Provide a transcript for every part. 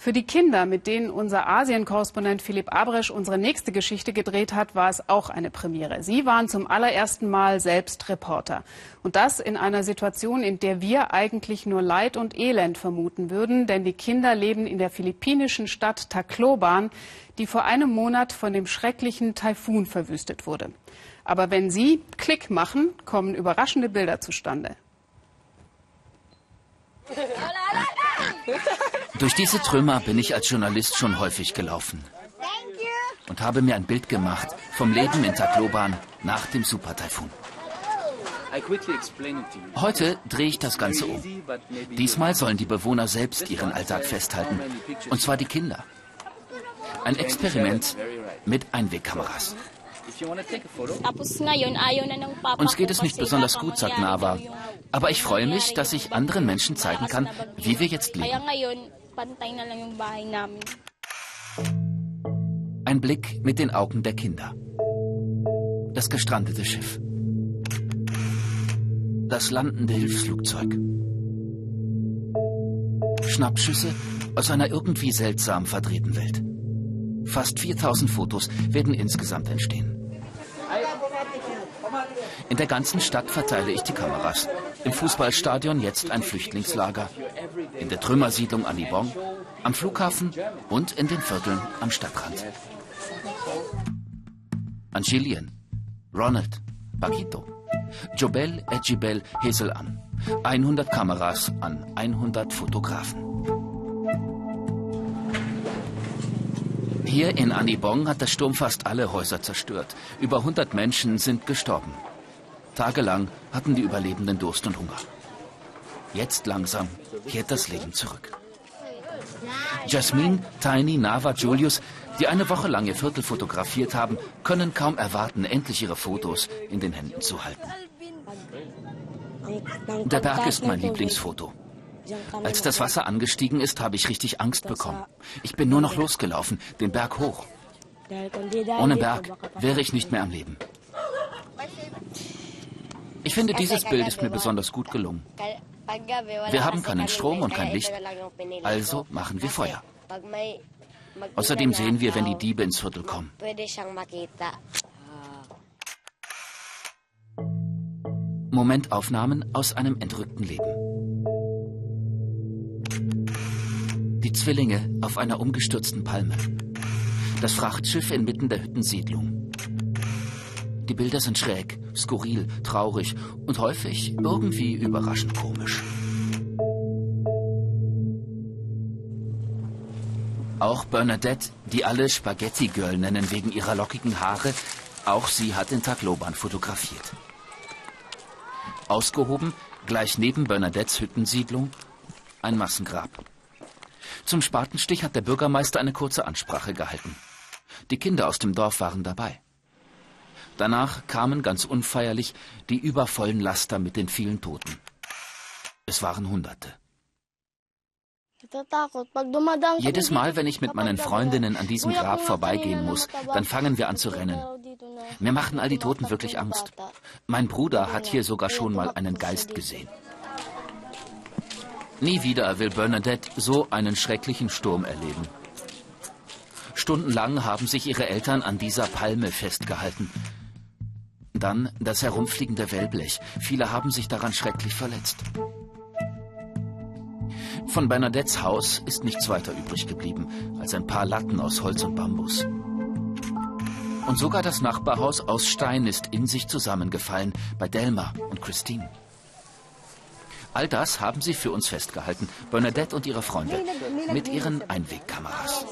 Für die Kinder, mit denen unser Asien-Korrespondent Philipp Abresch unsere nächste Geschichte gedreht hat, war es auch eine Premiere. Sie waren zum allerersten Mal selbst Reporter. Und das in einer Situation, in der wir eigentlich nur Leid und Elend vermuten würden, denn die Kinder leben in der philippinischen Stadt Tacloban, die vor einem Monat von dem schrecklichen Taifun verwüstet wurde. Aber wenn Sie Klick machen, kommen überraschende Bilder zustande. Durch diese Trümmer bin ich als Journalist schon häufig gelaufen und habe mir ein Bild gemacht vom Leben in Tacloban nach dem Supertaifun. Heute drehe ich das Ganze um. Diesmal sollen die Bewohner selbst ihren Alltag festhalten, und zwar die Kinder. Ein Experiment mit Einwegkameras. Uns geht es nicht besonders gut, sagt Nava. Aber ich freue mich, dass ich anderen Menschen zeigen kann, wie wir jetzt leben. Ein Blick mit den Augen der Kinder. Das gestrandete Schiff. Das landende Hilfsflugzeug. Schnappschüsse aus einer irgendwie seltsam verdrehten Welt. Fast 4000 Fotos werden insgesamt entstehen. In der ganzen Stadt verteile ich die Kameras. Im Fußballstadion jetzt ein Flüchtlingslager. In der Trümmersiedlung Anibong, am Flughafen und in den Vierteln am Stadtrand. Angelien, Ronald, Paquito, Jobel Ejibel Hesel an. 100 Kameras an 100 Fotografen. Hier in Anibong hat der Sturm fast alle Häuser zerstört. Über 100 Menschen sind gestorben. Tagelang hatten die Überlebenden Durst und Hunger. Jetzt langsam kehrt das Leben zurück. Jasmin, Tiny, Nava, Julius, die eine Woche lang ihr Viertel fotografiert haben, können kaum erwarten, endlich ihre Fotos in den Händen zu halten. Der Berg ist mein Lieblingsfoto. Als das Wasser angestiegen ist, habe ich richtig Angst bekommen. Ich bin nur noch losgelaufen, den Berg hoch. Ohne Berg wäre ich nicht mehr am Leben. Ich finde, dieses Bild ist mir besonders gut gelungen. Wir haben keinen Strom und kein Licht, also machen wir Feuer. Außerdem sehen wir, wenn die Diebe ins Viertel kommen. Momentaufnahmen aus einem entrückten Leben. Die Zwillinge auf einer umgestürzten Palme. Das Frachtschiff inmitten der Hüttensiedlung. Die Bilder sind schräg, skurril, traurig und häufig irgendwie überraschend komisch. Auch Bernadette, die alle Spaghetti Girl nennen wegen ihrer lockigen Haare, auch sie hat den Tagloban fotografiert. Ausgehoben, gleich neben Bernadettes Hüttensiedlung, ein Massengrab. Zum Spatenstich hat der Bürgermeister eine kurze Ansprache gehalten. Die Kinder aus dem Dorf waren dabei. Danach kamen ganz unfeierlich die übervollen Laster mit den vielen Toten. Es waren Hunderte. Jedes Mal, wenn ich mit meinen Freundinnen an diesem Grab vorbeigehen muss, dann fangen wir an zu rennen. Mir machen all die Toten wirklich Angst. Mein Bruder hat hier sogar schon mal einen Geist gesehen. Nie wieder will Bernadette so einen schrecklichen Sturm erleben. Stundenlang haben sich ihre Eltern an dieser Palme festgehalten, dann das herumfliegende Wellblech. Viele haben sich daran schrecklich verletzt. Von Bernadettes Haus ist nichts weiter übrig geblieben als ein paar Latten aus Holz und Bambus. Und sogar das Nachbarhaus aus Stein ist in sich zusammengefallen bei Delma und Christine. All das haben sie für uns festgehalten, Bernadette und ihre Freunde, mit ihren Einwegkameras.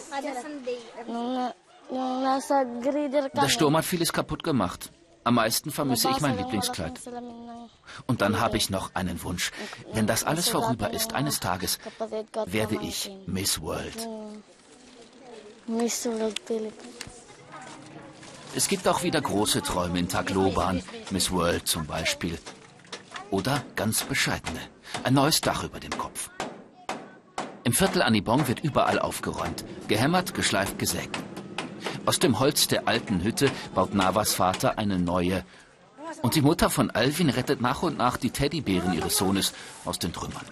Der Sturm hat vieles kaputt gemacht. Am meisten vermisse ich mein Lieblingskleid. Und dann habe ich noch einen Wunsch. Wenn das alles vorüber ist, eines Tages werde ich Miss World. Es gibt auch wieder große Träume in Tagloban, Miss World zum Beispiel. Oder ganz bescheidene. Ein neues Dach über dem Kopf. Im Viertel Anibong wird überall aufgeräumt, gehämmert, geschleift, gesägt. Aus dem Holz der alten Hütte baut Navas Vater eine neue. Und die Mutter von Alvin rettet nach und nach die Teddybären ihres Sohnes aus den Trümmern.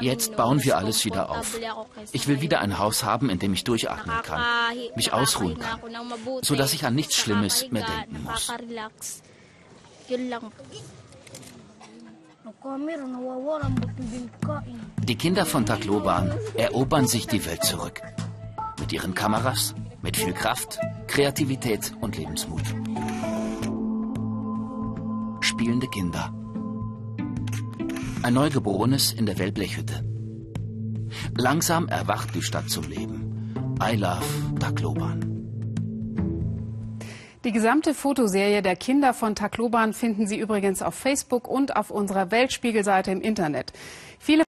Jetzt bauen wir alles wieder auf. Ich will wieder ein Haus haben, in dem ich durchatmen kann, mich ausruhen kann, sodass ich an nichts Schlimmes mehr denken muss. Die Kinder von Tacloban erobern sich die Welt zurück. Mit ihren Kameras, mit viel Kraft, Kreativität und Lebensmut. Spielende Kinder. Ein Neugeborenes in der Wellblechhütte. Langsam erwacht die Stadt zum Leben. I love Tacloban. Die gesamte Fotoserie der Kinder von Tacloban finden Sie übrigens auf Facebook und auf unserer Weltspiegelseite im Internet. Viele